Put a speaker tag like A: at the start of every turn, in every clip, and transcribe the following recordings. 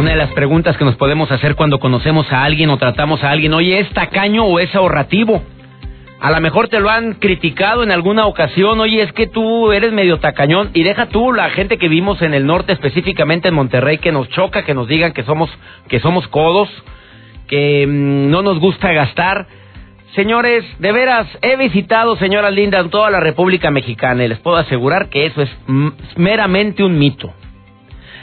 A: Una de las preguntas que nos podemos hacer cuando conocemos a alguien o tratamos a alguien, oye, ¿es tacaño o es ahorrativo? A lo mejor te lo han criticado en alguna ocasión, oye, es que tú eres medio tacañón y deja tú la gente que vimos en el norte, específicamente en Monterrey, que nos choca, que nos digan que somos, que somos codos, que mm, no nos gusta gastar. Señores, de veras, he visitado, señoras lindas, toda la República Mexicana y les puedo asegurar que eso es meramente un mito.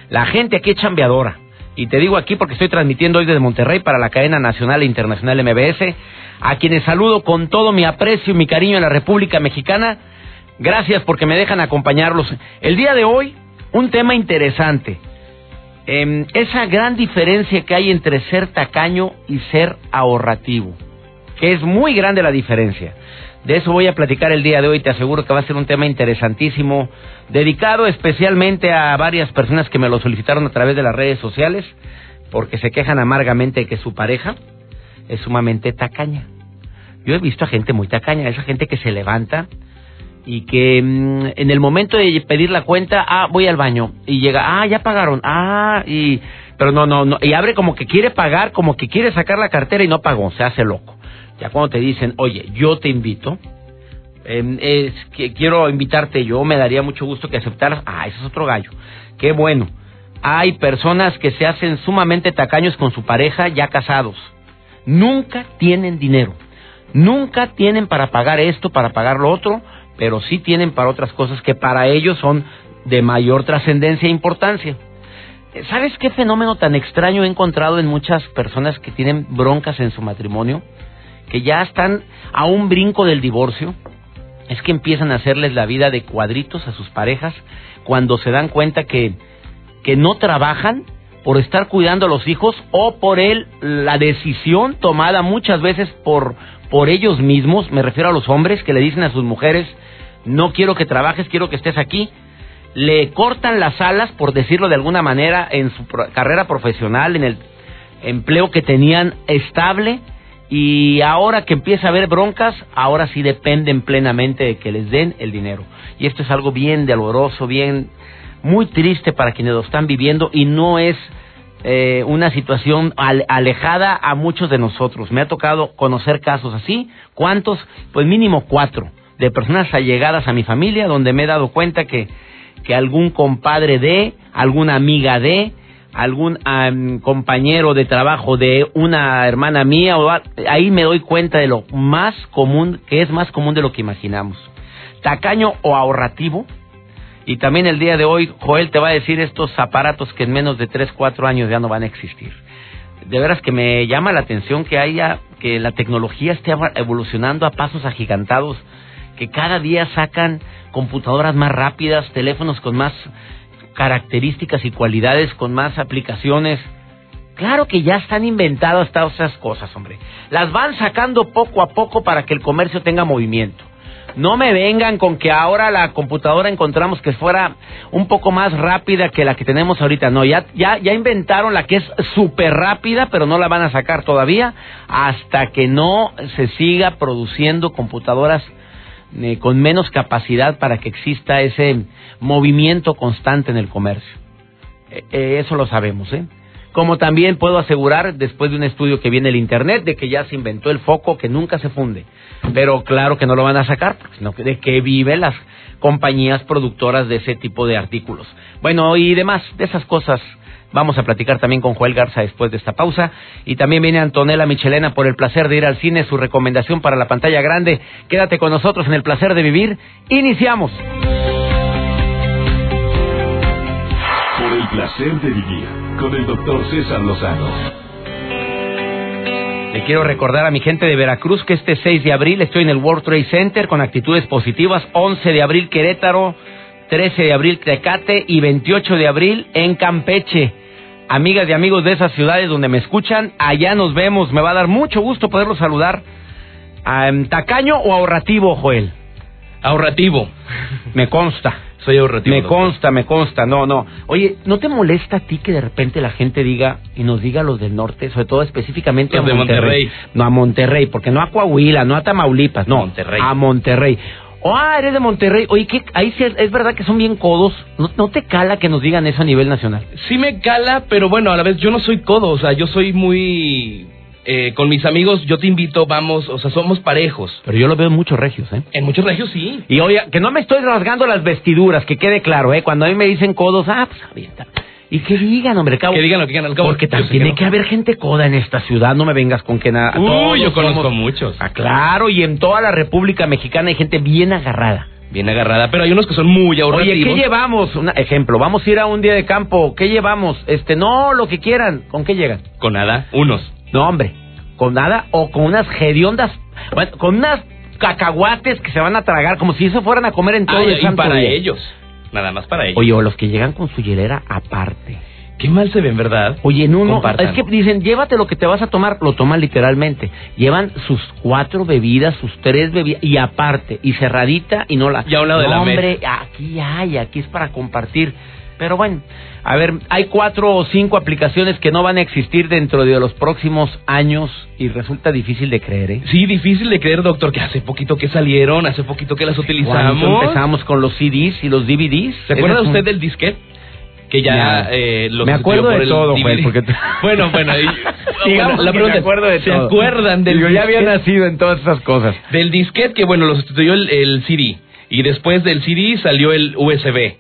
A: La gente aquí es chambeadora y te digo aquí porque estoy transmitiendo hoy desde Monterrey para la cadena nacional e internacional MBS, a quienes saludo con todo mi aprecio y mi cariño en la República Mexicana. Gracias porque me dejan acompañarlos. El día de hoy, un tema interesante. Em, esa gran diferencia que hay entre ser tacaño y ser ahorrativo, que es muy grande la diferencia. De eso voy a platicar el día de hoy, te aseguro que va a ser un tema interesantísimo, dedicado especialmente a varias personas que me lo solicitaron a través de las redes sociales, porque se quejan amargamente de que su pareja es sumamente tacaña. Yo he visto a gente muy tacaña, esa gente que se levanta y que mm, en el momento de pedir la cuenta, ah, voy al baño y llega, ah, ya pagaron, ah, y pero no, no, no, y abre como que quiere pagar, como que quiere sacar la cartera y no pagó, se hace loco. Ya cuando te dicen, oye, yo te invito, em, es que quiero invitarte yo, me daría mucho gusto que aceptaras. Ah, ese es otro gallo. Qué bueno. Hay personas que se hacen sumamente tacaños con su pareja ya casados. Nunca tienen dinero. Nunca tienen para pagar esto, para pagar lo otro, pero sí tienen para otras cosas que para ellos son de mayor trascendencia e importancia. ¿Sabes qué fenómeno tan extraño he encontrado en muchas personas que tienen broncas en su matrimonio? Que ya están a un brinco del divorcio, es que empiezan a hacerles la vida de cuadritos a sus parejas cuando se dan cuenta que, que no trabajan por estar cuidando a los hijos o por él la decisión tomada muchas veces por, por ellos mismos, me refiero a los hombres que le dicen a sus mujeres, no quiero que trabajes, quiero que estés aquí, le cortan las alas, por decirlo de alguna manera, en su carrera profesional, en el empleo que tenían estable, y ahora que empieza a haber broncas, ahora sí dependen plenamente de que les den el dinero. Y esto es algo bien doloroso, bien muy triste para quienes lo están viviendo y no es eh, una situación alejada a muchos de nosotros. Me ha tocado conocer casos así. ¿Cuántos? Pues mínimo cuatro de personas allegadas a mi familia donde me he dado cuenta que, que algún compadre de, alguna amiga de, algún compañero de trabajo de una hermana mía, o ahí me doy cuenta de lo más común, que es más común de lo que imaginamos. Tacaño o ahorrativo. Y también el día de hoy, Joel te va a decir estos aparatos que en menos de 3, 4 años ya no van a existir. De veras que me llama la atención que haya, que la tecnología esté evolucionando a pasos agigantados, que cada día sacan computadoras más rápidas, teléfonos con más características y cualidades con más aplicaciones. Claro que ya están inventadas todas esas cosas, hombre. Las van sacando poco a poco para que el comercio tenga movimiento. No me vengan con que ahora la computadora encontramos que fuera un poco más rápida que la que tenemos ahorita. No, ya, ya, ya inventaron la que es súper rápida, pero no la van a sacar todavía hasta que no se siga produciendo computadoras eh, con menos capacidad para que exista ese movimiento constante en el comercio. Eh, eh, eso lo sabemos, ¿eh? Como también puedo asegurar, después de un estudio que viene el Internet, de que ya se inventó el foco que nunca se funde. Pero claro que no lo van a sacar, sino de que viven las compañías productoras de ese tipo de artículos. Bueno, y demás, de esas cosas Vamos a platicar también con Joel Garza después de esta pausa. Y también viene Antonella Michelena por el placer de ir al cine, su recomendación para la pantalla grande. Quédate con nosotros en el placer de vivir. Iniciamos.
B: Por el placer de vivir con el doctor César Lozano.
A: Le quiero recordar a mi gente de Veracruz que este 6 de abril estoy en el World Trade Center con actitudes positivas. 11 de abril Querétaro. 13 de abril Tecate y 28 de abril en Campeche. Amigas y amigos de esas ciudades donde me escuchan, allá nos vemos. Me va a dar mucho gusto poderlos saludar. Um, ¿Tacaño o ahorrativo, Joel?
C: Ahorrativo.
A: Me consta.
C: Soy ahorrativo.
A: Me consta, me consta. No, no. Oye, ¿no te molesta a ti que de repente la gente diga y nos diga los del norte, sobre todo específicamente
C: Los
A: a
C: de?
A: Monterrey. No, a Monterrey, porque no a Coahuila, no a Tamaulipas, no.
C: Monterrey.
A: A Monterrey. Oh, ah, eres de Monterrey. Oye, ¿qué? ahí sí es, es verdad que son bien codos. ¿No, ¿No te cala que nos digan eso a nivel nacional?
C: Sí me cala, pero bueno, a la vez yo no soy codo, o sea, yo soy muy... eh, con mis amigos, yo te invito, vamos, o sea, somos parejos.
A: Pero yo lo veo en muchos regios, ¿eh?
C: En muchos regios sí.
A: Y oye, que no me estoy rasgando las vestiduras, que quede claro, ¿eh? Cuando a mí me dicen codos, ah, pues avienta. Y que digan, hombre, cabo.
C: Que digan lo que digan al cabo.
A: Porque también tiene
C: no.
A: que haber gente coda en esta ciudad, no me vengas con que nada.
C: Uy, yo conozco
A: somos-
C: muchos.
A: Ah, claro, y en toda la República Mexicana hay gente bien agarrada.
C: Bien agarrada, pero hay unos que son muy ahorrativos.
A: Oye, ¿qué llevamos? Un ejemplo, vamos a ir a un día de campo, ¿qué llevamos? Este, no, lo que quieran. ¿Con qué llegan?
C: Con nada, unos.
A: No, hombre, con nada o con unas hediondas, bueno, con unas cacahuates que se van a tragar como si eso fueran a comer en todo el
C: y
A: santo
C: para
A: día.
C: ellos. Nada más para ellos.
A: Oye, o los que llegan con su hielera aparte.
C: Qué mal se ven, ¿verdad?
A: Oye, no, no, es que dicen, llévate lo que te vas a tomar, lo toman literalmente. Llevan sus cuatro bebidas, sus tres bebidas, y aparte, y cerradita, y no la...
C: Y a un lado de la
A: hombre, aquí hay, aquí es para compartir. Pero bueno, a ver, hay cuatro o cinco aplicaciones que no van a existir dentro de los próximos años, y resulta difícil de creer, ¿eh?
C: Sí, difícil de creer, doctor, que hace poquito que salieron, hace poquito que las utilizamos.
A: Cuando empezamos con los CDs y los DVDs.
C: ¿Se acuerda
A: un-
C: usted del disquete? Que ya
A: Ya.
C: eh, lo
A: Me acuerdo de todo. Joel, porque
C: Bueno, bueno, y-
A: Digamos
C: la pregunta
A: me
C: es,
A: acuerdo de
C: ¿se
A: todo.
C: acuerdan del
A: Digo, ya había
C: disquete?
A: nacido en todas esas cosas.
C: Del disquete que, bueno, lo sustituyó el, el CD. Y después del CD salió el USB.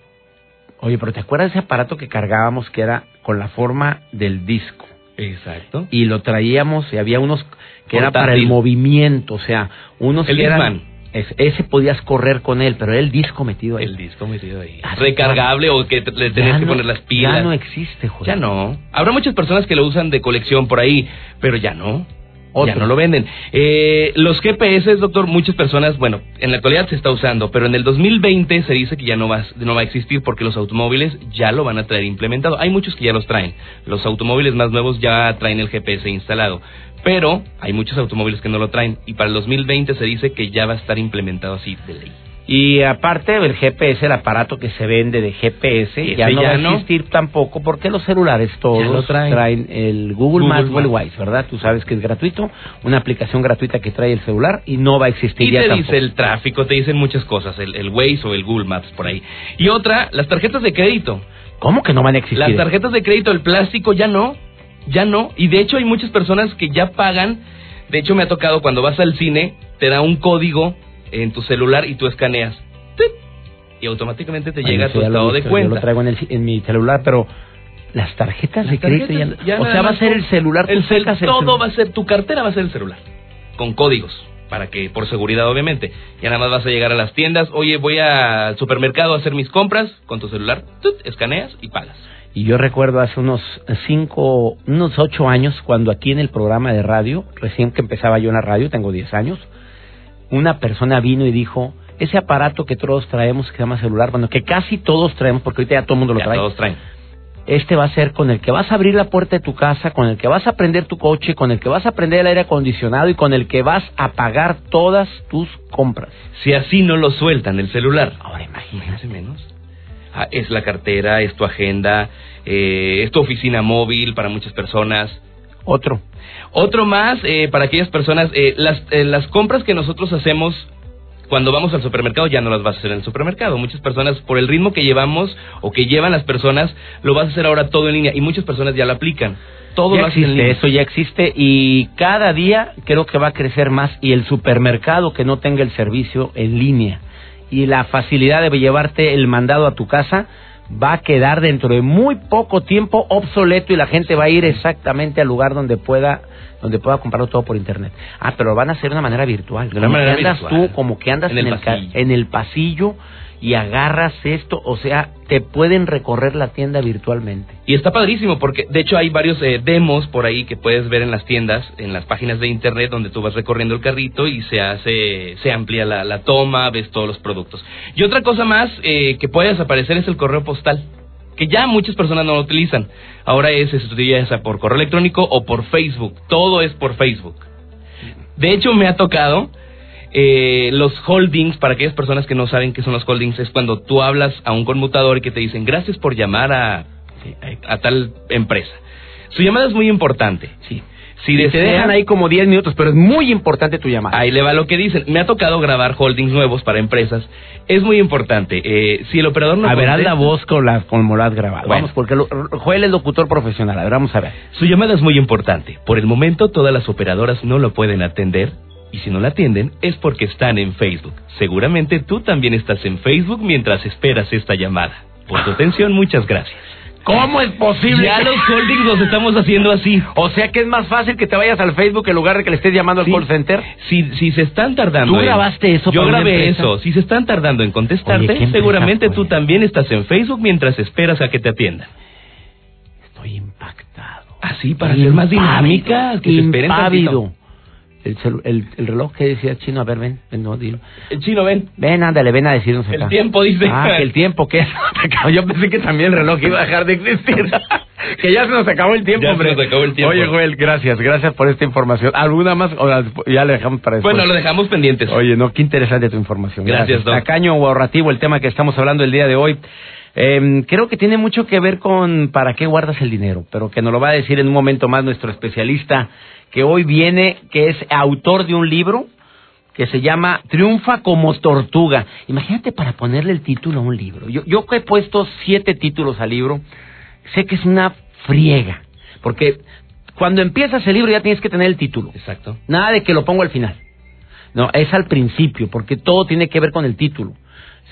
A: Oye, pero ¿te acuerdas de ese aparato que cargábamos que era con la forma del disco?
C: Exacto.
A: Y lo traíamos y había unos que era para el movimiento, o sea, unos
C: El
A: que eran... Ese podías correr con él, pero era el disco metido ahí.
C: El disco metido ahí.
A: Ah,
C: Recargable o que te- le tenías que poner las pilas.
A: Ya no existe, joder.
C: Ya no. Habrá muchas personas que lo usan de colección por ahí, pero ya no.
A: Otro.
C: Ya no lo venden. Eh, los GPS, doctor, muchas personas, bueno, en la actualidad se está usando, pero en el 2020 se dice que ya no va, no va a existir porque los automóviles ya lo van a traer implementado. Hay muchos que ya los traen. Los automóviles más nuevos ya traen el GPS instalado. Pero hay muchos automóviles que no lo traen y para el 2020 se dice que ya va a estar implementado así de ley.
A: Y aparte del GPS, el aparato que se vende de GPS,
C: Ese
A: ya no
C: ya
A: va a existir tampoco porque los celulares todos
C: lo traen.
A: el Google,
C: Google
A: Maps o el
C: Maps.
A: Wise, ¿verdad? Tú sabes que es gratuito, una aplicación gratuita que trae el celular y no va a existir
C: Y
A: ya
C: te
A: tampoco.
C: dice el tráfico, te dicen muchas cosas, el, el Waze o el Google Maps por ahí. Y otra, las tarjetas de crédito.
A: ¿Cómo que no van a existir?
C: Las tarjetas de crédito, el plástico, ya no, ya no. Y de hecho hay muchas personas que ya pagan. De hecho me ha tocado cuando vas al cine, te da un código en tu celular y tú escaneas. Y automáticamente te
A: Bueno,
C: llega tu estado de cuenta.
A: Yo lo traigo en, el- en mi celular, pero las tarjetas
C: Las
A: de crédito
C: tarjetas,
A: ya,
C: ya
A: o sea, va a ser el celular. tú
C: el cel-
A: sacas el
C: todo
A: celular.
C: va a ser, tu cartera va a ser el celular. Con códigos. Para que, por seguridad, obviamente. Ya nada más vas a llegar a las tiendas. Oye, voy al supermercado a hacer mis compras. Con tu celular, ¡tut! escaneas y pagas.
A: Y yo recuerdo hace unos cinco, unos ocho años, cuando aquí en el programa de radio, recién que empezaba yo en la radio, tengo diez años, una persona vino y dijo, ese aparato que todos traemos que se llama celular, bueno, que casi todos traemos, porque ahorita ya todo el mundo lo
C: Ya
A: trae,
C: todos traen.
A: este va a ser con el que vas a abrir la puerta de tu casa, con el que vas a prender tu coche, con el que vas a prender el aire acondicionado y con el que vas a pagar todas tus compras.
C: Si así no lo sueltan el celular.
A: Ahora imagínate.
C: Imagínate menos. Ah, es la cartera, es tu agenda, eh, es tu oficina móvil para muchas personas.
A: Otro.
C: Otro más, eh, para aquellas personas, eh, las, eh, las compras que nosotros hacemos cuando vamos al supermercado ya no las vas a hacer en el supermercado. Muchas personas, por el ritmo que llevamos o que llevan las personas, lo vas a hacer ahora todo en línea y muchas personas ya lo aplican. Todo
A: ya
C: lo hacen en
A: existe,
C: línea.
A: eso ya existe y cada día creo que va a crecer más y el supermercado que no tenga el servicio en línea y la facilidad de llevarte el mandado a tu casa va a quedar dentro de muy poco tiempo obsoleto y la gente va a ir exactamente al lugar donde pueda donde pueda comprarlo todo por internet. Ah, pero lo van a hacer de una manera virtual.
C: De una manera
A: que andas
C: virtual.
A: tú, como que andas
C: En
A: en,
C: el pasillo.
A: en el pasillo y agarras esto, o sea, te pueden recorrer la tienda virtualmente.
C: Y está padrísimo porque de hecho hay varios eh, demos por ahí que puedes ver en las tiendas, en las páginas de internet donde tú vas recorriendo el carrito y se hace, se amplía la, la toma, ves todos los productos. Y otra cosa más eh, que puede desaparecer es el correo postal, que ya muchas personas no lo utilizan. Ahora es, se utiliza por correo electrónico o por Facebook, todo es por Facebook. De hecho me ha tocado eh, los holdings, para aquellas personas que no saben qué son los holdings, es cuando tú hablas a un conmutador y que te dicen gracias por llamar a, a tal empresa. Su llamada es muy importante.
A: Sí.
C: Si
A: te dejan ahí como 10 minutos, pero es muy importante tu llamada.
C: Ahí le va lo que dicen. Me ha tocado grabar holdings nuevos para empresas. Es muy importante. Eh, si el operador no
A: a ver, haz la voz con la, como la has grabado.
C: Bueno.
A: Vamos, porque lo- Joel es locutor profesional. A ver, vamos a ver.
C: Su llamada es muy importante. Por el momento todas las operadoras no lo pueden atender. Y si no la atienden es porque están en Facebook. Seguramente tú también estás en Facebook mientras esperas esta llamada. Por tu atención, muchas gracias.
A: ¿Cómo es posible?
C: Ya los holdings los estamos haciendo así.
A: O sea que es más fácil que te vayas al Facebook en lugar de que le estés llamando al call center.
C: Si, si se están tardando.
A: ¿Tú grabaste eso
C: Yo
A: para
C: grabé
A: empresa?
C: eso. Si se están tardando en contestarte,
A: Oye, ¿qué empresa
C: seguramente
A: fue?
C: tú también estás en Facebook mientras esperas a que te atiendan.
A: Estoy impactado.
C: Así, para ser más dinámica, que se esperen
A: Impávido.
C: tantito.
A: El, el, el reloj que decía chino, a ver, ven, ven, no, dilo.
C: El chino, ven.
A: Ven, ándale, ven a decirnos
C: El tiempo, dice.
A: Ah, que el tiempo, ¿qué? Yo pensé que también el reloj iba a dejar de existir. que ya se nos acabó el tiempo,
C: Ya se
A: hombre.
C: nos acabó el tiempo.
A: Oye, Joel, gracias, gracias por esta información. ¿Alguna más? O la- ya le dejamos para después.
C: Bueno, lo dejamos pendientes.
A: Oye, no, qué interesante tu información.
C: Gracias, Doc.
A: Tacaño o ahorrativo, el tema que estamos hablando el día de hoy. Eh, creo que tiene mucho que ver con para qué guardas el dinero, pero que nos lo va a decir en un momento más nuestro especialista que hoy viene, que es autor de un libro que se llama Triunfa como tortuga. Imagínate para ponerle el título a un libro. Yo, yo he puesto siete títulos al libro, sé que es una friega, porque cuando empiezas el libro ya tienes que tener el título.
C: Exacto.
A: Nada de que lo pongo al final. No, es al principio, porque todo tiene que ver con el título.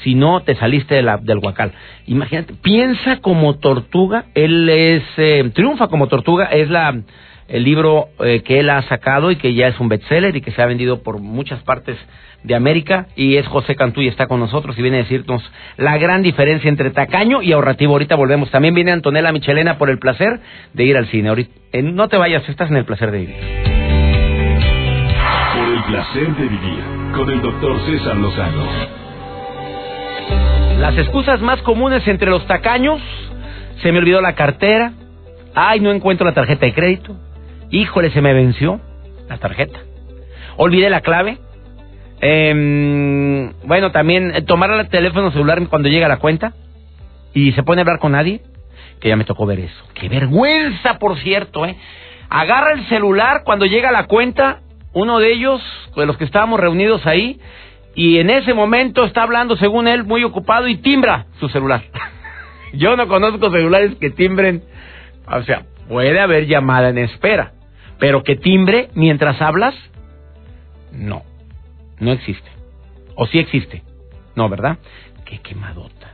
A: Si no, te saliste de la- del guacal. Imagínate, piensa como tortuga. Él es, eh, triunfa como tortuga. Es la, el libro eh, que él ha sacado y que ya es un bestseller y que se ha vendido por muchas partes de América. Y es José Cantú y está con nosotros y viene a decirnos la gran diferencia entre tacaño y ahorrativo. Ahorita volvemos. También viene Antonella Michelena por el placer de ir al cine. Ahorita, eh, no te vayas, estás en el placer de vivir.
B: Por el placer de vivir con el doctor César Lozano.
A: Las excusas más comunes entre los tacaños, se me olvidó la cartera, ay, no encuentro la tarjeta de crédito, híjole, se me venció la tarjeta, olvidé la clave, Em, bueno, también eh, tomar el teléfono celular cuando llega la cuenta y se pone a hablar con nadie, que ya me tocó ver eso. Qué vergüenza, por cierto, ¿eh? Agarra el celular cuando llega la cuenta, uno de ellos, de los que estábamos reunidos ahí, y en ese momento está hablando, según él, muy ocupado y timbra su celular. Yo no conozco celulares que timbren, o sea, puede haber llamada en espera, pero que timbre mientras hablas, no, no existe. O sí existe, no, ¿verdad? Qué quemadota.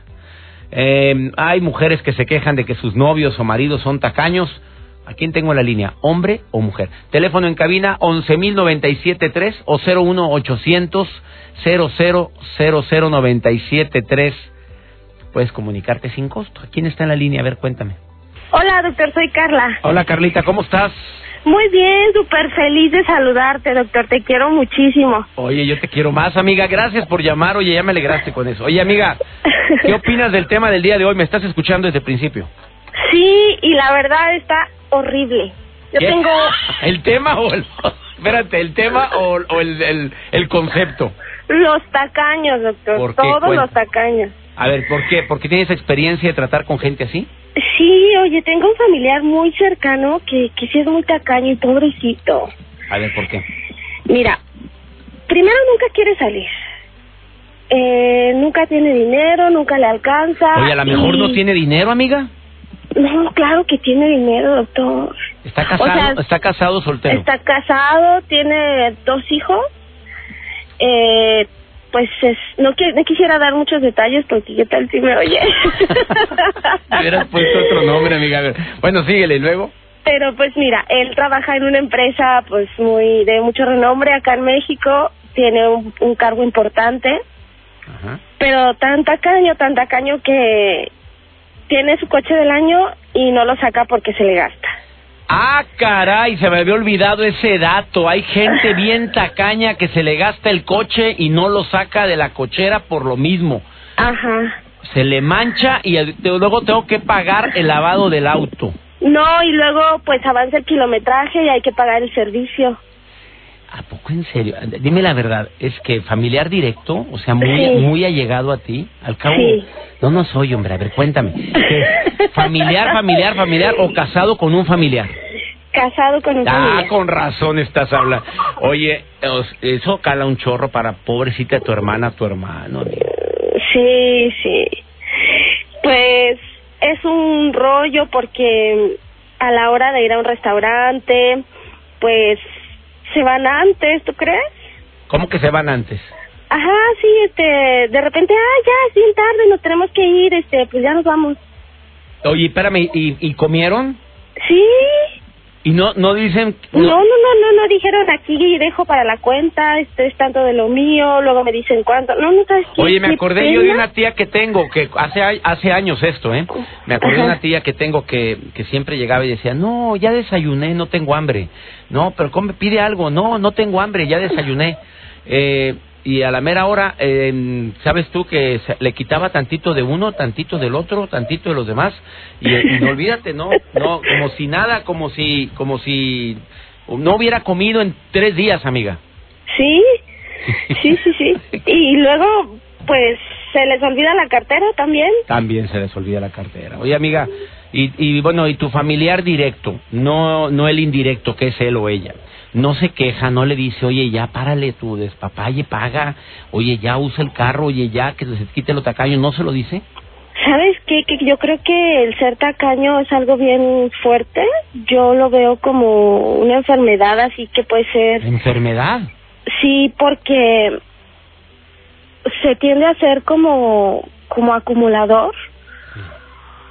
A: Eh, hay mujeres que se quejan de que sus novios o maridos son tacaños. ¿A quién tengo en la línea? ¿Hombre o mujer? Teléfono en cabina 11.097.3 o 01800 0000973. Puedes comunicarte sin costo. ¿Quién está en la línea? A ver, cuéntame.
D: Hola, doctor, soy Carla.
A: Hola, Carlita, ¿cómo estás?
D: Muy bien, súper feliz de saludarte, doctor. Te quiero muchísimo.
A: Oye, yo te quiero más, amiga. Gracias por llamar. Oye, ya me alegraste con eso. Oye, amiga, ¿qué opinas del tema del día de hoy? ¿Me estás escuchando desde el principio?
D: Sí, y la verdad está horrible. Yo
A: ¿Qué?
D: tengo
A: ¿El tema o el... Espérate, ¿el tema o, o el, el, el concepto?
D: los tacaños, doctor. Todos
A: Cuenta.
D: los tacaños.
A: A ver, ¿por qué? ¿Por qué tienes experiencia de tratar con gente así?
D: Sí, oye, tengo un familiar muy cercano que, que sí es muy tacaño y pobrecito.
A: A ver, ¿por qué?
D: Mira, primero nunca quiere salir. Eh, nunca tiene dinero, nunca le alcanza.
A: Oye, a lo mejor
D: y-
A: no tiene dinero, amiga.
D: No, claro que tiene dinero, doctor.
A: ¿Está casado,
D: O sea,
A: está casado soltero?
D: Está casado, tiene dos hijos. Eh, pues es, no, qui- no quisiera dar muchos detalles porque qué tal si me oye.
A: Hubieras puesto otro nombre, amiga. Bueno, síguele, ¿y luego?
D: Pero pues mira, él trabaja en una empresa pues muy de mucho renombre acá en México, tiene un, un cargo importante,
A: Ajá.
D: pero tan tacaño, tan tacaño que tiene su coche del año y no lo saca porque se le gasta.
A: Ah, caray, se me había olvidado ese dato. Hay gente bien tacaña que se le gasta el coche y no lo saca de la cochera por lo mismo.
D: Ajá.
A: Se le mancha y el- luego tengo que pagar el lavado del auto.
D: No, y luego pues avanza el kilometraje y hay que pagar el servicio.
A: ¿A poco en serio? Dime la verdad, es que familiar directo, o sea, muy,
D: Sí.
A: muy allegado a ti, al cabo.
D: Sí.
A: No, no soy, hombre, a ver, cuéntame. ¿Qué? ¿Familiar, familiar, familiar o casado con un familiar?
D: Casado con un
A: Ah,
D: familiar.
A: con razón estás hablando. Oye, eso cala un chorro para pobrecita tu hermana, tu hermano.
D: Sí, sí. Pues es un rollo porque a la hora de ir a un restaurante, pues se van antes, ¿tú crees?
A: ¿Cómo que se van antes?
D: Ajá, sí, este, de repente, ah, ya es bien tarde, nos tenemos que ir, este, pues ya nos vamos.
A: Oye, espérame, ¿y, y comieron?
D: Sí.
A: ¿Y no no dicen...?
D: No, no, no, no, no, dijeron aquí dejo para la cuenta, este es tanto de lo mío, luego me dicen cuánto. No, no sabes qué.
A: Oye, me acordé yo de una tía que tengo, que hace, hace años esto, ¿eh? Me acordé de una tía que tengo que, que siempre llegaba y decía, no, ya desayuné, no tengo hambre. No, pero come, pide algo, no, no tengo hambre, ya desayuné. Eh, y a la mera hora, eh, ¿sabes tú que se- le quitaba tantito de uno, tantito del otro, tantito de los demás? Y, y no olvídate, no, no, como si nada, como si, como si no hubiera comido en tres días, amiga.
D: Sí, sí, sí, sí. Y luego, pues, se les olvida la cartera también.
A: También se les olvida la cartera. Oye, amiga, y, y bueno, y tu familiar directo, no, no el indirecto, que es él o ella, no se queja, no le dice, oye, ya párale tu despapalle, paga, oye, ya usa el carro, oye, ya que se quite lo tacaño, ¿no se lo dice?
D: ¿Sabes qué? Que yo creo que el ser tacaño es algo bien fuerte. Yo lo veo como una enfermedad, así que puede ser.
A: Enfermedad.
D: Sí, porque se tiende a ser como, como acumulador.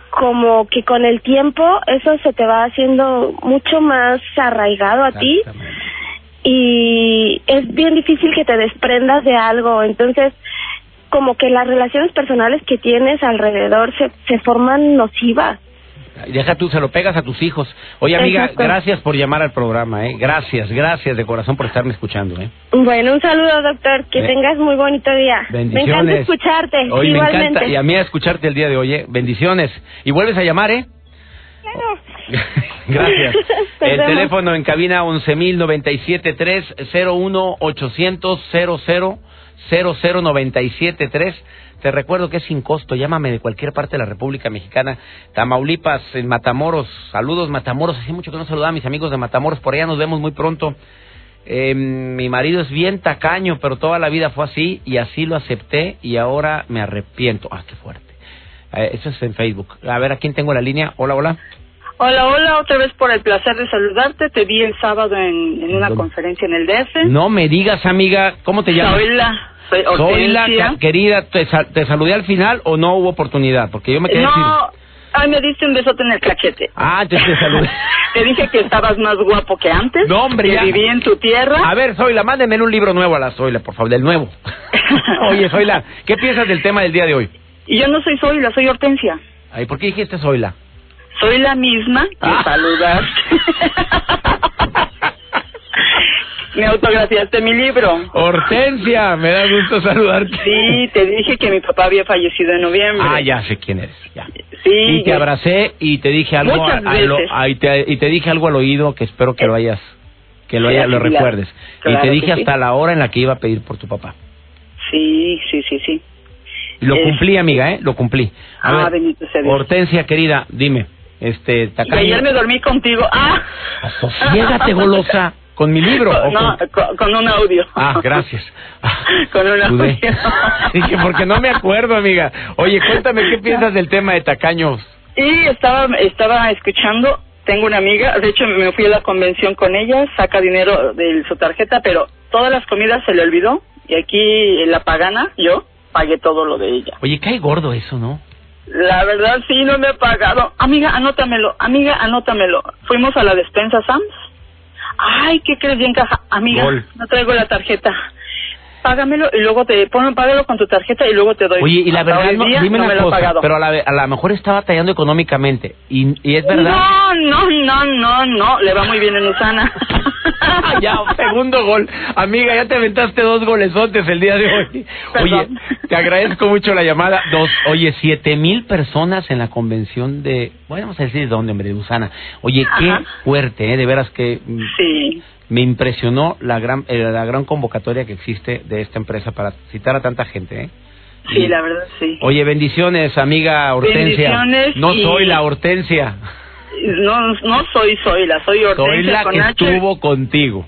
D: Como que con el tiempo eso se te va haciendo mucho más arraigado a ti. Y es bien difícil que te desprendas de algo. Entonces, como que las relaciones personales que tienes alrededor se, se forman nocivas.
A: Deja tú, se lo pegas a tus hijos. Oye, amiga,
D: Exacto.
A: gracias por llamar al programa, ¿eh? Gracias, gracias de corazón por estarme escuchando, ¿eh?
D: Bueno, un saludo, doctor. Que
A: Eh,
D: tengas muy bonito día.
A: Bendiciones.
D: Me encanta escucharte.
A: Oye, me encanta, y a mí a escucharte el día de hoy, ¿eh? Bendiciones. Y vuelves a llamar, ¿eh?
D: Claro.
A: Gracias. El teléfono en cabina 11.097.3 01 800 00 00973. Te recuerdo que es sin costo. Llámame de cualquier parte de la República Mexicana. Tamaulipas, en Matamoros. Saludos, Matamoros. Hace mucho que no saludaba a mis amigos de Matamoros. Por allá nos vemos muy pronto. Eh, mi marido es bien tacaño, pero toda la vida fue así y así lo acepté y ahora me arrepiento. Ah, qué fuerte. Eh, eso es en Facebook. A ver, ¿a quién tengo la línea? Hola, hola.
E: Hola, hola, otra vez por el placer de saludarte. Te vi el sábado en, en una
A: ¿Dónde?
E: conferencia en el DF.
A: No me digas, amiga, ¿cómo te llamas?
E: Soy la, soy
A: la querida, ¿te, sal- ¿te saludé al final o no hubo oportunidad? Porque yo me quedé sin...
E: No, ay, me diste un besote en el cachete.
A: Ah, entonces te saludé.
E: Te dije que estabas más guapo que antes.
A: No, hombre,
E: Que
A: ya.
E: viví en tu tierra.
A: A ver, Zoila, mándeme un libro nuevo a la Zoila, por favor, del nuevo. Oye, Zoila, ¿qué piensas del tema del día de hoy?
E: Y yo no soy Zoila, soy Hortensia.
A: Ay, ¿por qué dijiste Zoila?
E: Soy la misma que
A: Ah.
E: saludaste. me autografiaste mi libro.
A: Hortensia, me da gusto saludarte.
E: Sí, te dije que mi papá había fallecido en noviembre.
A: Ah, ya sé quién eres, ya.
E: Sí,
A: Y te abracé y te dije algo a- a lo- a- y, te, y te dije algo al oído que espero que lo hayas que lo,
E: Sí,
A: haya- lo
E: claro.
A: recuerdes. y
E: Claro
A: te
E: que
A: dije
E: sí.
A: hasta la hora en la que iba a pedir por tu papá.
E: Sí, sí, sí, sí.
A: Y lo
E: Es-
A: cumplí, amiga, ¿eh? Lo cumplí. A
E: Ah,
A: ver. Hortensia, querida, dime, este,
E: Y
A: tacaño...
E: ayer me dormí contigo. ¡Ah!
A: Sosiégate, golosa, con mi libro. o
E: No,
A: con-
E: con, con un audio.
A: Ah, gracias. Ah,
E: Con un audio.
A: Dije, porque no me acuerdo, amiga. Oye, cuéntame, ¿qué piensas del tema de tacaños?
E: Y estaba, estaba escuchando, tengo una amiga, de hecho me fui a la convención con ella, saca dinero de su tarjeta, pero todas las comidas se le olvidó y aquí en la pagana, yo, pagué todo lo de ella.
A: Oye, cae gordo eso, ¿no?
E: La verdad sí, no me ha pagado. Amiga, anótamelo. Amiga, anótamelo. Fuimos a la despensa Sams. Ay, ¿qué crees bien caja? Amiga,
A: Gol.
E: no traigo la tarjeta. Págamelo y luego te pon, págalo con tu tarjeta y luego te doy.
A: Oye, y la
E: Hasta
A: verdad, no,
E: día
A: dime
E: no
A: una cosa, pero a la, a la mejor está batallando económicamente. Y, y es verdad.
E: No, no, no, no, no. Le va muy bien en Usana.
A: ya, segundo gol. Amiga, ya te aventaste dos golesotes el día de hoy. Oye, te agradezco mucho la llamada. Dos, oye, siete mil personas en la convención de, bueno, vamos a decir de dónde, hombre, de Usana. Oye, qué fuerte, ¿eh? De veras que mm,
E: Sí.
A: Me impresionó la gran, eh, la gran convocatoria que existe de esta empresa para citar a tanta gente, ¿eh?
E: Sí, la verdad, sí.
A: Oye, bendiciones, amiga Hortensia.
E: Bendiciones
A: no
E: y-
A: soy la Hortensia,
E: No, no soy, soy la, soy Hortensia
A: soy la
E: con
A: que
E: H.
A: estuvo contigo.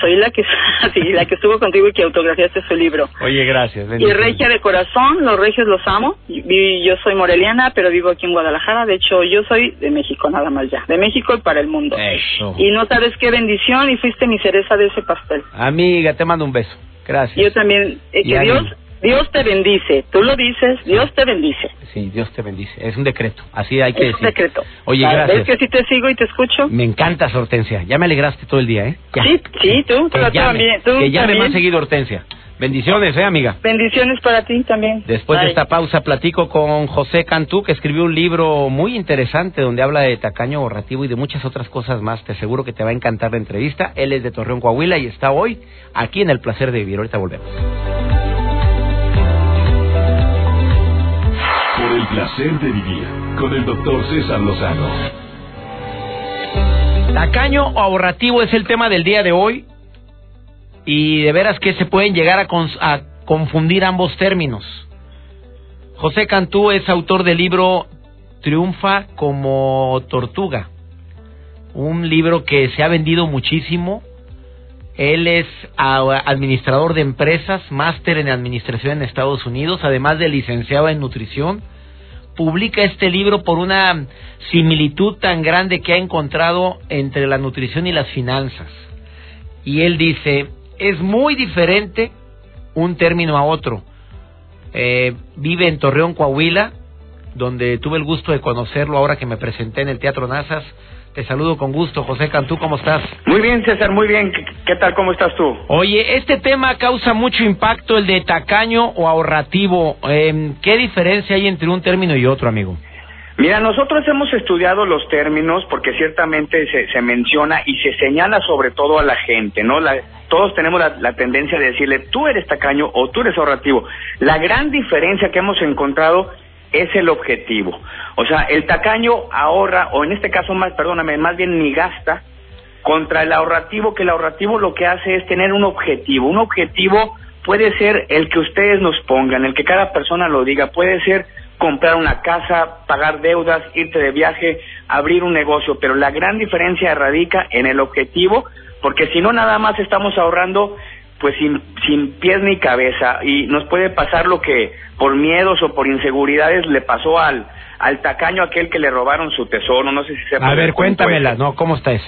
E: Soy la que, sí, la que estuvo contigo y que autografiaste su libro.
A: Oye, gracias.
E: Y regia de corazón, los regios los amo. Yo soy moreliana, pero vivo aquí en Guadalajara. De hecho, yo soy de México, nada más ya. De México y para el mundo.
A: Eso.
E: Y no sabes qué bendición y fuiste mi cereza de ese pastel.
A: Amiga, te mando un beso. Gracias.
E: Yo también, eh, que. Dios, Dios te bendice. Tú lo dices, Dios te bendice.
A: Sí, Dios te bendice. Es un decreto. Así hay que
E: Es un
A: decir.
E: decreto.
A: Oye, gracias.
E: ¿Ves que sí te sigo y te escucho?
A: Me encantas, Hortensia. Ya me alegraste todo el día, ¿eh? Ya.
E: Sí, sí, tú,
A: Que
E: tú
A: llame,
E: también. Tú
A: que llame
E: también.
A: más seguido, Hortensia. Bendiciones, ¿eh, amiga?
E: Bendiciones para ti también.
A: Después de esta pausa platico con José Cantú, que escribió un libro muy interesante donde habla de tacaño ahorrativo y de muchas otras cosas más. Te aseguro que te va a encantar la entrevista. Él es de Torreón, Coahuila y está hoy aquí en El Placer de Vivir. Ahorita volvemos.
B: Placer de vivir con el doctor César Lozano.
A: Tacaño o ahorrativo es el tema del día de hoy y de veras que se pueden llegar a, a confundir ambos términos. José Cantú es autor del libro Triunfa como Tortuga, un libro que se ha vendido muchísimo. Él es administrador de empresas, máster en administración en Estados Unidos, además de licenciado en nutrición publica este libro por una similitud tan grande que ha encontrado entre la nutrición y las finanzas. Y él dice, es muy diferente un término a otro. Eh, vive en Torreón, Coahuila, donde tuve el gusto de conocerlo ahora que me presenté en el Teatro Nazas. Te saludo con gusto, José Cantú, ¿cómo estás?
F: Muy bien, César, muy bien. ¿Qué, qué tal? ¿Cómo estás tú?
A: Oye, este tema causa mucho impacto, el de tacaño o ahorrativo. Eh, ¿Qué diferencia hay entre un término y otro, amigo?
F: Mira, nosotros hemos estudiado los términos porque ciertamente se, se menciona y se señala sobre todo a la gente, ¿no? La- todos tenemos la, la tendencia de decirle, tú eres tacaño o tú eres ahorrativo. La gran diferencia que hemos encontrado es el objetivo. O sea, el tacaño ahorra, o en este caso más, perdóname, más bien ni gasta, contra el ahorrativo, que el ahorrativo lo que hace es tener un objetivo. Un objetivo puede ser el que ustedes nos pongan, el que cada persona lo diga, puede ser comprar una casa, pagar deudas, irte de viaje, abrir un negocio, pero la gran diferencia radica en el objetivo, porque si no nada más estamos ahorrando pues sin, sin pies ni cabeza y nos puede pasar lo que por miedos o por inseguridades le pasó al, al tacaño aquel que le robaron su tesoro, no sé si se
A: A ver, cuéntamela, ¿no? ¿Cómo está eso?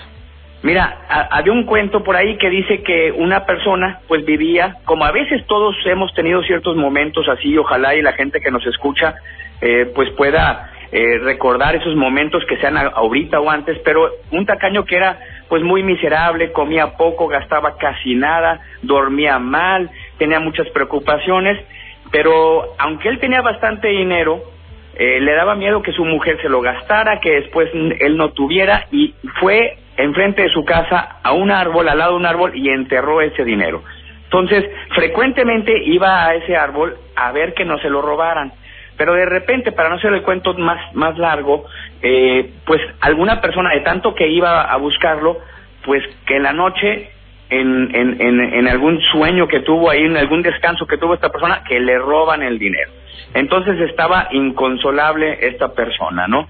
F: Mira, ha- había un cuento por ahí que dice que una persona pues vivía, como a veces todos hemos tenido ciertos momentos así, ojalá y la gente que nos escucha eh, pues pueda eh, recordar esos momentos que sean ahorita o antes, pero un tacaño que era pues muy miserable, comía poco, gastaba casi nada, dormía mal, tenía muchas preocupaciones, pero aunque él tenía bastante dinero, eh, le daba miedo que su mujer se lo gastara, que después él no tuviera y fue enfrente de su casa a un árbol, al lado de un árbol y enterró ese dinero. Entonces, frecuentemente iba a ese árbol a ver que no se lo robaran. Pero de repente, para no hacer el cuento más, más largo, eh, pues alguna persona de tanto que iba a buscarlo, pues que en la noche, en, en, en, en algún sueño que tuvo ahí, en algún descanso que tuvo esta persona, que le roban el dinero. Entonces estaba inconsolable esta persona, ¿no?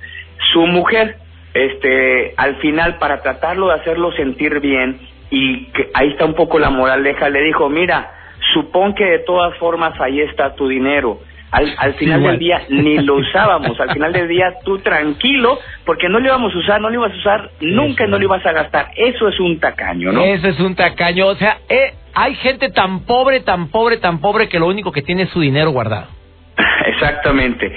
F: Su mujer, este, al final, para tratarlo de hacerlo sentir bien, y que ahí está un poco la moraleja, le dijo, mira, supón que de todas formas ahí está tu dinero. Al, al final del día ni lo usábamos, al final del día tú tranquilo, porque no lo íbamos a usar, no lo ibas a usar nunca, no lo ibas a gastar. Eso es un tacaño, ¿no?
A: Eso es un tacaño. O sea, eh, hay gente tan pobre, tan pobre, tan pobre que lo único que tiene es su dinero guardado.
F: Exactamente.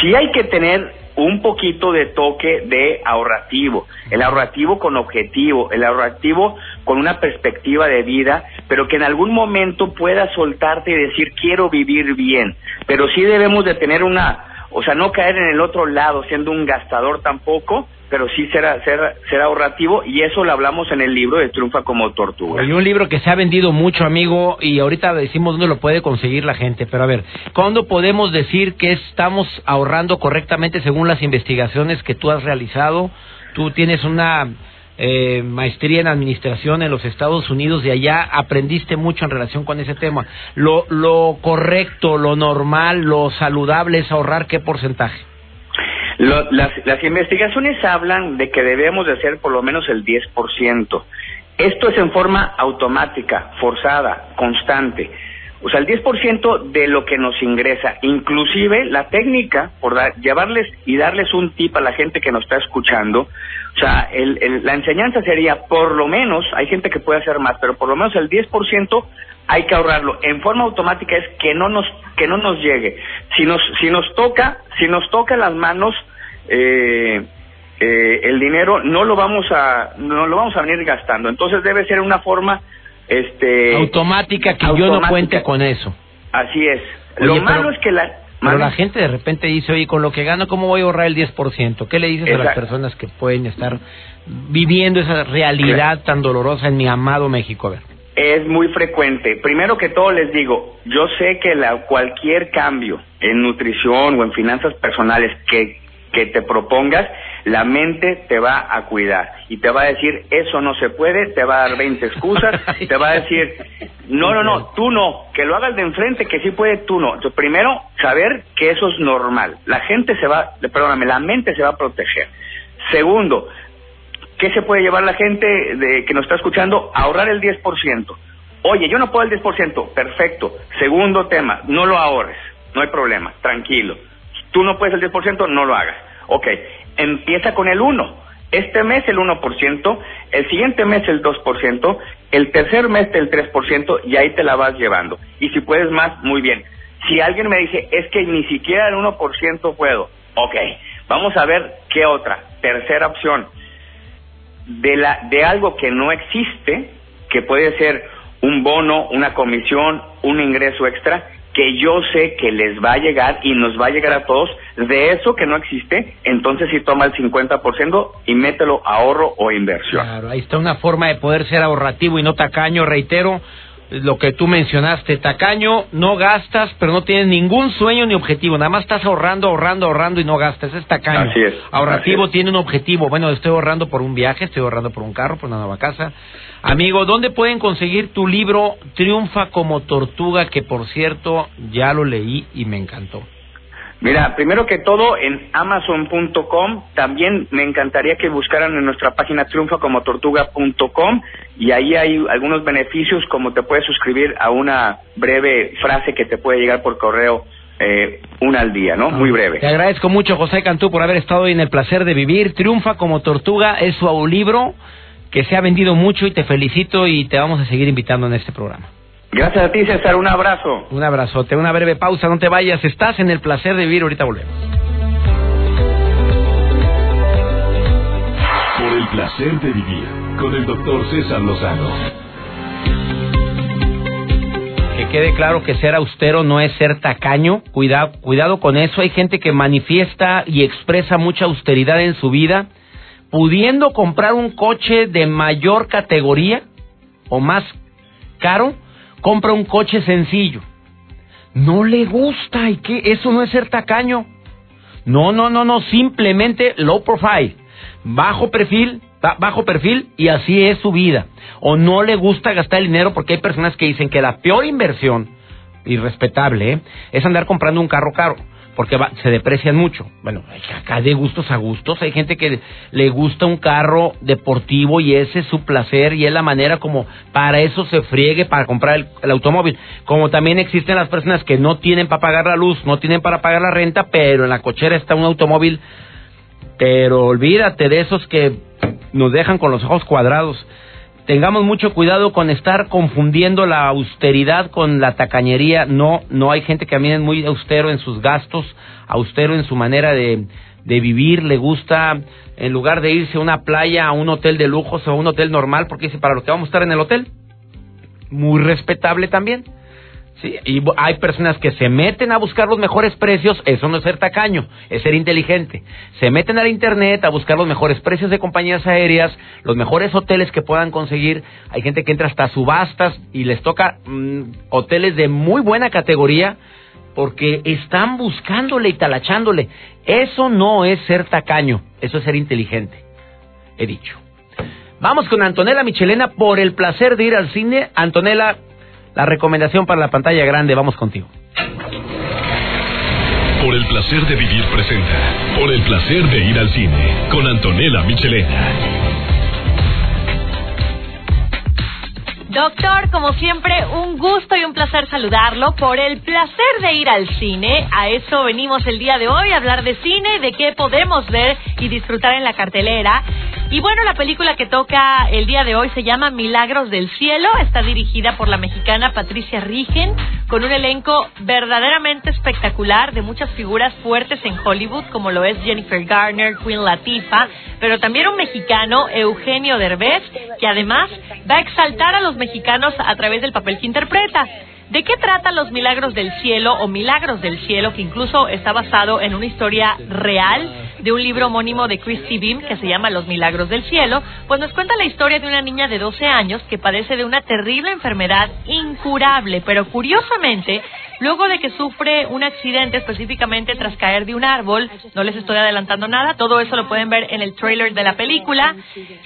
F: sí hay que tener un poquito de toque de ahorrativo, el ahorrativo con objetivo, el ahorrativo con una perspectiva de vida, pero que en algún momento pueda soltarte y decir quiero vivir bien, pero sí debemos de tener una, o sea, no caer en el otro lado siendo un gastador tampoco, pero sí será, ser ahorrativo y eso lo hablamos en el libro de Triunfa como Tortuga.
A: Hay un libro que se ha vendido mucho, amigo, y ahorita decimos dónde lo puede conseguir la gente, pero a ver, ¿cuándo podemos decir que estamos ahorrando correctamente según las investigaciones que tú has realizado? Tú tienes una eh, maestría en administración en los Estados Unidos y allá aprendiste mucho en relación con ese tema. Lo, lo correcto, lo normal, lo saludable es ahorrar qué porcentaje?
F: las, las investigaciones hablan de que debemos de hacer por lo menos el 10%. Esto es en forma automática, forzada, constante. O sea, el 10% de lo que nos ingresa, inclusive la técnica, por llevarles y darles un tip a la gente que nos está escuchando, o sea, la enseñanza sería, por lo menos, hay gente que puede hacer más, pero por lo menos el 10% hay que ahorrarlo. En forma automática es que no nos, que no nos llegue. Si nos, si nos toca, si nos toca las manos, eh, eh, el dinero no lo vamos a, no lo vamos a venir gastando. Entonces debe ser una forma, este,
A: automática que yo no cuente con eso.
F: Así es. lo malo es que la,
A: pero la gente de repente dice, oye, con lo que gano, ¿cómo voy a ahorrar el 10%? ¿Qué le dices a las personas que pueden estar viviendo esa realidad tan dolorosa en mi amado México? A ver
F: es muy frecuente. Primero que todo les digo, yo sé que la, cualquier cambio en nutrición o en finanzas personales que, que te propongas, la mente te va a cuidar y te va a decir, eso no se puede, te va a dar 20 excusas, te va a decir, no, no, no, tú no, que lo hagas de enfrente, que sí puede, tú no. Entonces, primero, saber que eso es normal. La gente se va, perdóname, la mente se va a proteger. Segundo, ¿Qué se puede llevar la gente de, que nos está escuchando? ahorrar el 10%. Oye, yo no puedo el 10%. Perfecto. Segundo tema, no lo ahorres. No hay problema. Tranquilo. Tú no puedes el 10%, no lo hagas. Ok. Empieza con el 1. Este mes el 1%, el siguiente mes el 2%, el tercer mes el 3% y ahí te la vas llevando. Y si puedes más, muy bien. Si alguien me dice, es que ni siquiera el 1% puedo, ok, vamos a ver qué otra. Tercera opción, de, la, de algo que no existe, que puede ser un bono, una comisión, un ingreso extra, que yo sé que les va a llegar y nos va a llegar a todos, de eso que no existe, entonces sí toma el 50% y mételo ahorro o inversión.
A: Claro, ahí está una forma de poder ser ahorrativo y no tacaño, reitero, lo que tú mencionaste, tacaño, no gastas, pero no tienes ningún sueño ni objetivo, nada más estás ahorrando, ahorrando, ahorrando y no gastas, es tacaño.
F: Así es.
A: Ahorrativo tiene un objetivo, bueno, estoy ahorrando por un viaje, estoy ahorrando por un carro, por una nueva casa. Amigo, ¿dónde pueden conseguir tu libro Triunfa como Tortuga, que por cierto ya lo leí y me encantó?
F: Mira, primero que todo en amazon.com, también me encantaría que buscaran en nuestra página triunfacomotortuga.com y ahí hay algunos beneficios como te puedes suscribir a una breve frase que te puede llegar por correo eh, una al día, ¿no? Muy breve.
A: Te agradezco mucho, José Cantú, por haber estado hoy en el placer de vivir. Triunfa como tortuga es su libro que se ha vendido mucho y te felicito y te vamos a seguir invitando en este programa.
F: Gracias a ti, César. Un abrazo.
A: Un abrazote. Una breve pausa. No te vayas. Estás en el placer de vivir. Ahorita volvemos.
B: Por el placer de vivir. Con el doctor César Lozano.
A: Que quede claro que ser austero no es ser tacaño. Cuidado, cuidado con eso. Hay gente que manifiesta y expresa mucha austeridad en su vida, pudiendo comprar un coche de mayor categoría o más caro compra un coche sencillo. No le gusta y que eso no es ser tacaño. No, no, no, no, simplemente low profile, bajo perfil, bajo perfil y así es su vida. O no le gusta gastar el dinero porque hay personas que dicen que la peor inversión, irrespetable, ¿eh? es andar comprando un carro caro porque se deprecian mucho. Bueno, acá de gustos a gustos, hay gente que le gusta un carro deportivo y ese es su placer y es la manera como para eso se friegue para comprar el, automóvil. Como también existen las personas que no tienen para pagar la luz, no tienen para pagar la renta, pero en la cochera está un automóvil. Pero olvídate de esos que nos dejan con los ojos cuadrados. Tengamos mucho cuidado con estar confundiendo la austeridad con la tacañería. No, no hay gente que también es muy austero en sus gastos, austero en su manera de, de vivir, le gusta en lugar de irse a una playa, a un hotel de lujos o a un hotel normal, porque dice, para lo que vamos a estar en el hotel. Muy respetable también. Sí, y hay personas que se meten a buscar los mejores precios, eso no es ser tacaño, es ser inteligente. Se meten al internet a buscar los mejores precios de compañías aéreas, los mejores hoteles que puedan conseguir. Hay gente que entra hasta subastas y les toca mm, hoteles de muy buena categoría porque están buscándole y talachándole. Eso no es ser tacaño, eso es ser inteligente. He dicho. Vamos con Antonella Michelena por el placer de ir al cine. Antonella, la recomendación para la pantalla grande, vamos contigo.
B: Por el placer de vivir presenta. Por el placer de ir al cine con Antonella Michelena.
G: Doctor, como siempre, un gusto y un placer saludarlo por el placer de ir al cine. A eso venimos el día de hoy, a hablar de cine, de qué podemos ver y disfrutar en la cartelera. Y bueno, la película que toca el día de hoy se llama Milagros del Cielo. Está dirigida por la mexicana Patricia Rigen, con un elenco verdaderamente espectacular de muchas figuras fuertes en Hollywood, como lo es Jennifer Garner, Queen Latifah, pero también un mexicano, Eugenio Derbez, que además va a exaltar a los mexicanos a través del papel que interpreta. ¿De qué trata Los Milagros del Cielo o Milagros del Cielo, que incluso está basado en una historia real de un libro homónimo de Christy Beam que se llama Los Milagros del Cielo? Pues nos cuenta la historia de una niña de 12 años que padece de una terrible enfermedad incurable, pero curiosamente Luego de que sufre un accidente específicamente tras caer de un árbol, no les estoy adelantando nada, todo eso lo pueden ver en el trailer de la película,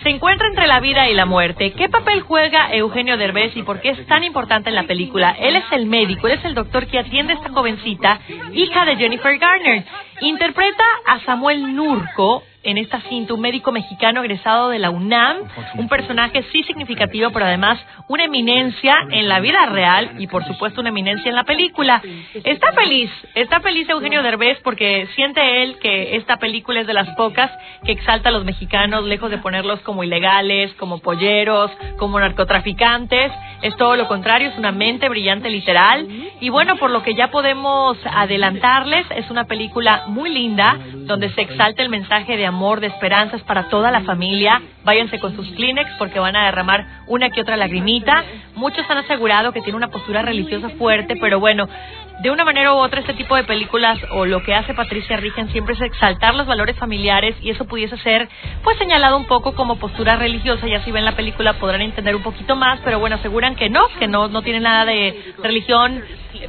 G: se encuentra entre la vida y la muerte. ¿Qué papel juega Eugenio Derbez y por qué es tan importante en la película? Él es el médico, él es el doctor que atiende a esta jovencita, hija de Jennifer Garner. Interpreta a Samuel Nurco, en esta cinta un médico mexicano egresado de la UNAM, un personaje sí significativo, pero además una eminencia en la vida real y por supuesto una eminencia en la película. Está feliz, está feliz Eugenio Derbez porque siente él que esta película es de las pocas que exalta a los mexicanos, lejos de ponerlos como ilegales, como polleros, como narcotraficantes. Es todo lo contrario, es una mente brillante literal. Y bueno, por lo que ya podemos adelantarles, es una película muy linda donde se exalta el mensaje de amor, de esperanzas para toda la familia. Váyanse con sus Kleenex porque van a derramar una que otra lagrimita. Muchos han asegurado que tiene una postura religiosa fuerte, pero bueno, de una manera u otra este tipo de películas o lo que hace Patricia Rigen siempre es exaltar los valores familiares y eso pudiese ser pues señalado un poco como postura religiosa, ya si ven la película podrán entender un poquito más, pero bueno, aseguran que no, que no, no tiene nada de religión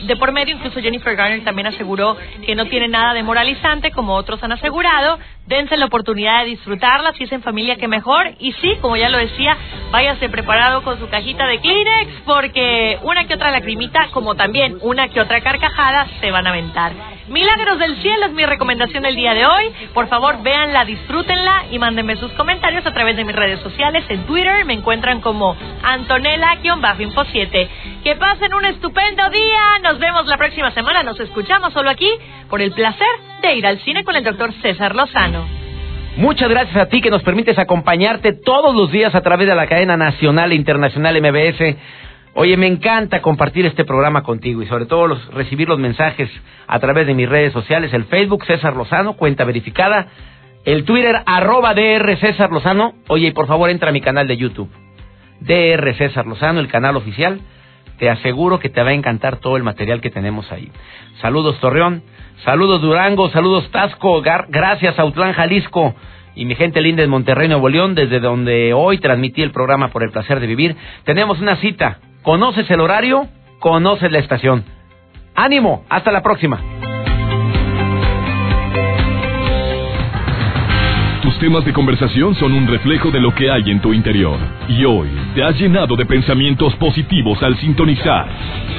G: de por medio, incluso Jennifer Garner también aseguró que no tiene nada de moralizante, como otros han asegurado. Dense la oportunidad de disfrutarla, si es en familia que mejor. Y sí, como ya lo decía, váyase preparado con su cajita de Kleenex, porque una que otra lacrimita, como también una que otra carcajada, se van a aventar. Milagros del Cielo es mi recomendación del día de hoy. Por favor, véanla, disfrútenla y mándenme sus comentarios a través de mis redes sociales. En Twitter me encuentran como Antonella-Info7. Que pasen un estupendo día. Nos vemos la próxima semana. Nos escuchamos solo aquí por el placer de ir al cine con el doctor César Lozano.
A: Muchas gracias a ti que nos permites acompañarte todos los días a través de la cadena nacional e internacional MBS. Oye, me encanta compartir este programa contigo y sobre todo los, recibir los mensajes a través de mis redes sociales, el Facebook César Lozano, cuenta verificada, el Twitter arroba DR César Lozano. Oye, y por favor entra a mi canal de YouTube, DR César Lozano, el canal oficial te aseguro que te va a encantar todo el material que tenemos ahí. Saludos Torreón, saludos Durango, saludos Tasco, gracias Autlán Jalisco y mi gente linda en Monterrey, Nuevo León, desde donde hoy transmití el programa por el placer de vivir. Tenemos una cita. ¿Conoces el horario? ¿Conoces la estación? Ánimo, hasta la próxima.
B: Tus temas de conversación son un reflejo de lo que hay en tu interior. Y hoy te has llenado de pensamientos positivos al sintonizar.